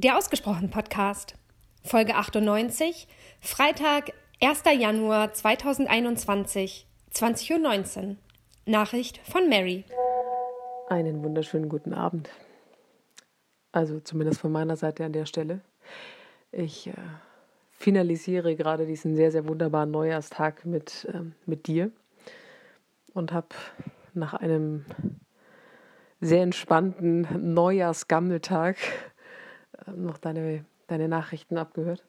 Der Ausgesprochen Podcast, Folge 98, Freitag, 1. Januar 2021, 20.19 Uhr. Nachricht von Mary. Einen wunderschönen guten Abend. Also zumindest von meiner Seite an der Stelle. Ich äh, finalisiere gerade diesen sehr, sehr wunderbaren Neujahrstag mit, ähm, mit dir und habe nach einem sehr entspannten Neujahrsgammeltag noch deine, deine Nachrichten abgehört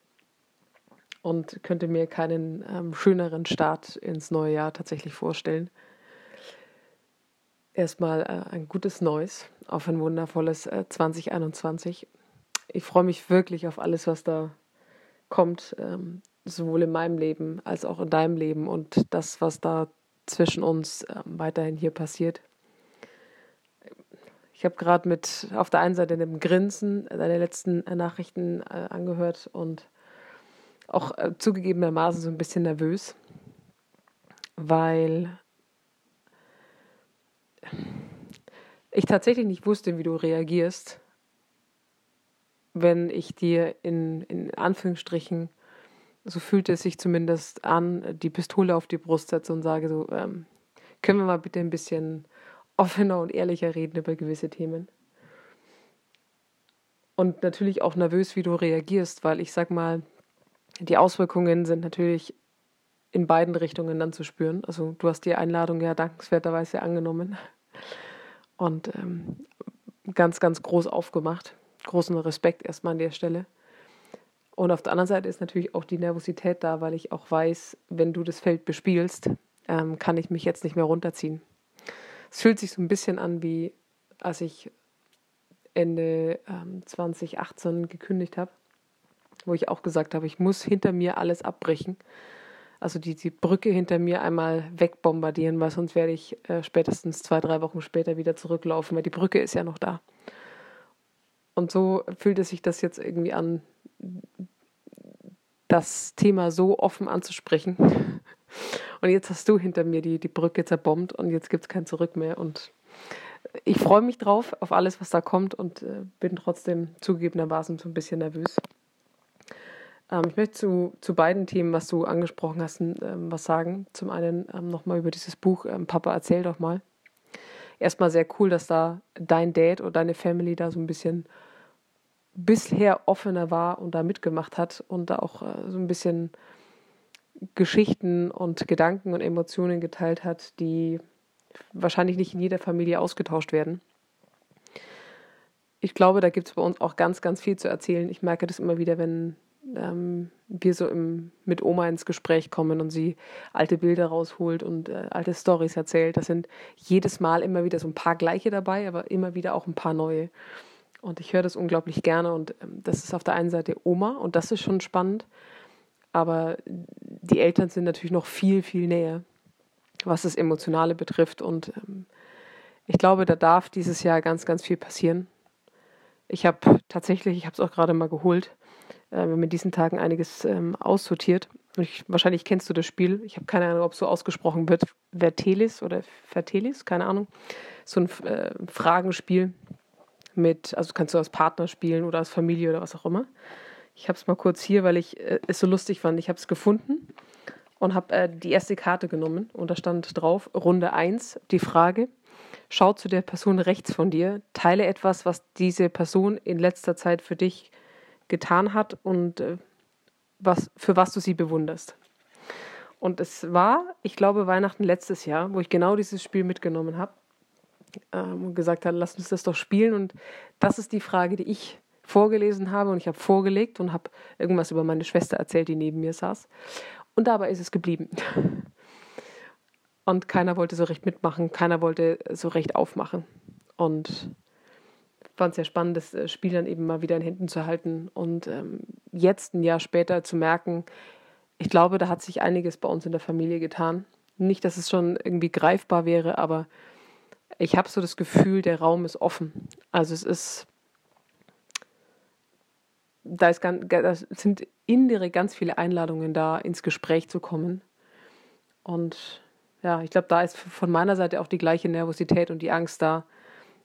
und könnte mir keinen ähm, schöneren Start ins neue Jahr tatsächlich vorstellen. Erstmal äh, ein gutes Neues auf ein wundervolles äh, 2021. Ich freue mich wirklich auf alles, was da kommt, ähm, sowohl in meinem Leben als auch in deinem Leben und das, was da zwischen uns äh, weiterhin hier passiert. Ich habe gerade mit auf der einen Seite einem Grinsen deine letzten äh, Nachrichten äh, angehört und auch äh, zugegebenermaßen so ein bisschen nervös, weil ich tatsächlich nicht wusste, wie du reagierst, wenn ich dir in, in Anführungsstrichen, so fühlt es sich zumindest an, die Pistole auf die Brust setze und sage so, ähm, können wir mal bitte ein bisschen offener und ehrlicher reden über gewisse Themen. Und natürlich auch nervös, wie du reagierst, weil ich sag mal, die Auswirkungen sind natürlich in beiden Richtungen dann zu spüren. Also du hast die Einladung ja dankenswerterweise angenommen und ähm, ganz, ganz groß aufgemacht. Großen Respekt erstmal an der Stelle. Und auf der anderen Seite ist natürlich auch die Nervosität da, weil ich auch weiß, wenn du das Feld bespielst, ähm, kann ich mich jetzt nicht mehr runterziehen. Es fühlt sich so ein bisschen an, wie als ich Ende ähm, 2018 gekündigt habe, wo ich auch gesagt habe, ich muss hinter mir alles abbrechen. Also die, die Brücke hinter mir einmal wegbombardieren, weil sonst werde ich äh, spätestens zwei, drei Wochen später wieder zurücklaufen, weil die Brücke ist ja noch da. Und so fühlt es sich das jetzt irgendwie an, das Thema so offen anzusprechen. Und jetzt hast du hinter mir die, die Brücke zerbombt und jetzt gibt es kein Zurück mehr. Und ich freue mich drauf, auf alles, was da kommt und äh, bin trotzdem zugegebenermaßen so ein bisschen nervös. Ähm, ich möchte zu, zu beiden Themen, was du angesprochen hast, ähm, was sagen. Zum einen ähm, nochmal über dieses Buch ähm, Papa, erzähl doch mal. Erstmal sehr cool, dass da dein Dad oder deine Family da so ein bisschen bisher offener war und da mitgemacht hat und da auch äh, so ein bisschen Geschichten und Gedanken und Emotionen geteilt hat, die wahrscheinlich nicht in jeder Familie ausgetauscht werden. Ich glaube, da gibt es bei uns auch ganz, ganz viel zu erzählen. Ich merke das immer wieder, wenn ähm, wir so im, mit Oma ins Gespräch kommen und sie alte Bilder rausholt und äh, alte Stories erzählt. Da sind jedes Mal immer wieder so ein paar gleiche dabei, aber immer wieder auch ein paar neue. Und ich höre das unglaublich gerne. Und ähm, das ist auf der einen Seite Oma und das ist schon spannend. Aber die Eltern sind natürlich noch viel, viel näher, was das Emotionale betrifft. Und ähm, ich glaube, da darf dieses Jahr ganz, ganz viel passieren. Ich habe tatsächlich, ich habe es auch gerade mal geholt, äh, wir diesen Tagen einiges ähm, aussortiert. Ich, wahrscheinlich kennst du das Spiel. Ich habe keine Ahnung, ob es so ausgesprochen wird. Vertelis oder Vertelis, keine Ahnung. So ein äh, Fragenspiel mit, also kannst du als Partner spielen oder als Familie oder was auch immer. Ich habe es mal kurz hier, weil ich äh, es so lustig fand. Ich habe es gefunden und habe äh, die erste Karte genommen und da stand drauf, Runde 1, die Frage, schau zu der Person rechts von dir, teile etwas, was diese Person in letzter Zeit für dich getan hat und äh, was, für was du sie bewunderst. Und es war, ich glaube, Weihnachten letztes Jahr, wo ich genau dieses Spiel mitgenommen habe ähm, und gesagt habe, lass uns das doch spielen. Und das ist die Frage, die ich vorgelesen habe und ich habe vorgelegt und habe irgendwas über meine Schwester erzählt, die neben mir saß. Und dabei ist es geblieben. Und keiner wollte so recht mitmachen, keiner wollte so recht aufmachen. Und fand es sehr spannend, das äh, Spiel dann eben mal wieder in Händen zu halten und ähm, jetzt ein Jahr später zu merken, ich glaube, da hat sich einiges bei uns in der Familie getan. Nicht, dass es schon irgendwie greifbar wäre, aber ich habe so das Gefühl, der Raum ist offen. Also es ist da, ist ganz, da sind indirekt ganz viele Einladungen da, ins Gespräch zu kommen. Und ja, ich glaube, da ist von meiner Seite auch die gleiche Nervosität und die Angst da,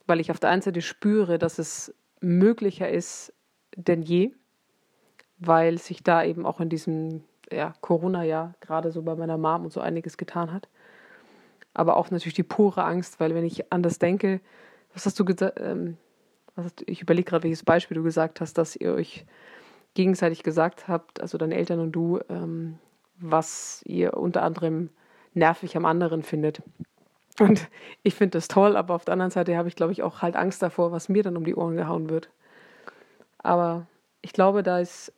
weil ich auf der einen Seite spüre, dass es möglicher ist, denn je, weil sich da eben auch in diesem ja, Corona-Jahr gerade so bei meiner Mom und so einiges getan hat. Aber auch natürlich die pure Angst, weil wenn ich an das denke, was hast du gesagt, ähm, ich überlege gerade, welches Beispiel du gesagt hast, dass ihr euch gegenseitig gesagt habt, also deine Eltern und du, ähm, was ihr unter anderem nervig am anderen findet. Und ich finde das toll, aber auf der anderen Seite habe ich, glaube ich, auch halt Angst davor, was mir dann um die Ohren gehauen wird. Aber ich glaube, da ist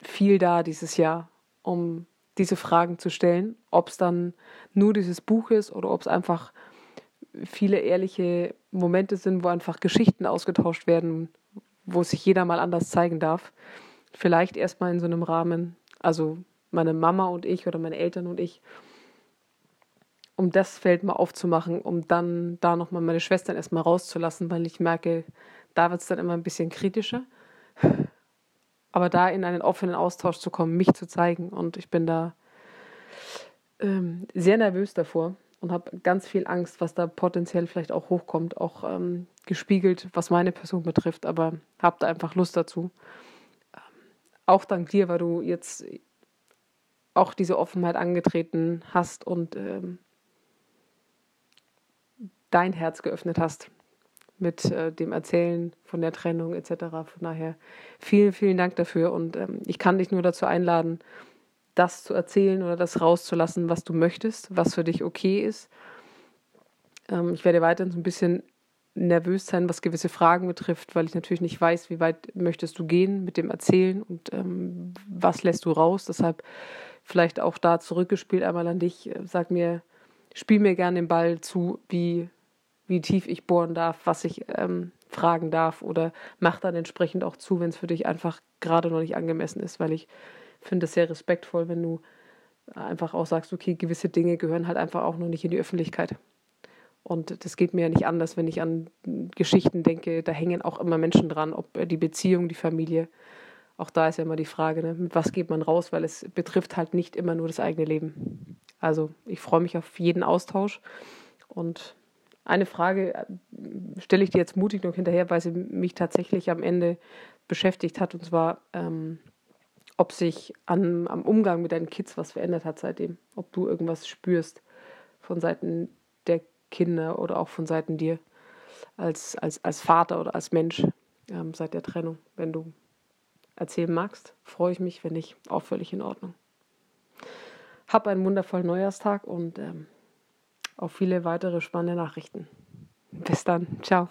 viel da dieses Jahr, um diese Fragen zu stellen. Ob es dann nur dieses Buch ist oder ob es einfach viele ehrliche Momente sind, wo einfach Geschichten ausgetauscht werden, wo sich jeder mal anders zeigen darf. Vielleicht erstmal in so einem Rahmen, also meine Mama und ich oder meine Eltern und ich, um das Feld mal aufzumachen, um dann da nochmal meine Schwestern erstmal rauszulassen, weil ich merke, da wird es dann immer ein bisschen kritischer. Aber da in einen offenen Austausch zu kommen, mich zu zeigen. Und ich bin da ähm, sehr nervös davor und habe ganz viel Angst, was da potenziell vielleicht auch hochkommt, auch ähm, gespiegelt, was meine Person betrifft. Aber habe da einfach Lust dazu. Ähm, auch dank dir, weil du jetzt auch diese Offenheit angetreten hast und ähm, dein Herz geöffnet hast mit äh, dem Erzählen von der Trennung etc. Von daher vielen, vielen Dank dafür und ähm, ich kann dich nur dazu einladen, das zu erzählen oder das rauszulassen, was du möchtest, was für dich okay ist. Ähm, ich werde weiterhin so ein bisschen nervös sein, was gewisse Fragen betrifft, weil ich natürlich nicht weiß, wie weit möchtest du gehen mit dem Erzählen und ähm, was lässt du raus. Deshalb vielleicht auch da zurückgespielt einmal an dich. Sag mir, spiel mir gerne den Ball zu, wie wie tief ich bohren darf, was ich ähm, fragen darf oder mach dann entsprechend auch zu, wenn es für dich einfach gerade noch nicht angemessen ist, weil ich finde es sehr respektvoll, wenn du einfach auch sagst, okay, gewisse Dinge gehören halt einfach auch noch nicht in die Öffentlichkeit. Und das geht mir ja nicht anders, wenn ich an Geschichten denke, da hängen auch immer Menschen dran, ob die Beziehung, die Familie. Auch da ist ja immer die Frage, ne, mit was geht man raus, weil es betrifft halt nicht immer nur das eigene Leben. Also ich freue mich auf jeden Austausch und eine Frage äh, stelle ich dir jetzt mutig noch hinterher, weil sie mich tatsächlich am Ende beschäftigt hat, und zwar, ähm, ob sich an, am Umgang mit deinen Kids was verändert hat seitdem. Ob du irgendwas spürst von Seiten der Kinder oder auch von Seiten dir als, als, als Vater oder als Mensch ähm, seit der Trennung. Wenn du erzählen magst, freue ich mich, wenn nicht, auch völlig in Ordnung. Hab einen wundervollen Neujahrstag und ähm, auf viele weitere spannende Nachrichten. Bis dann. Ciao.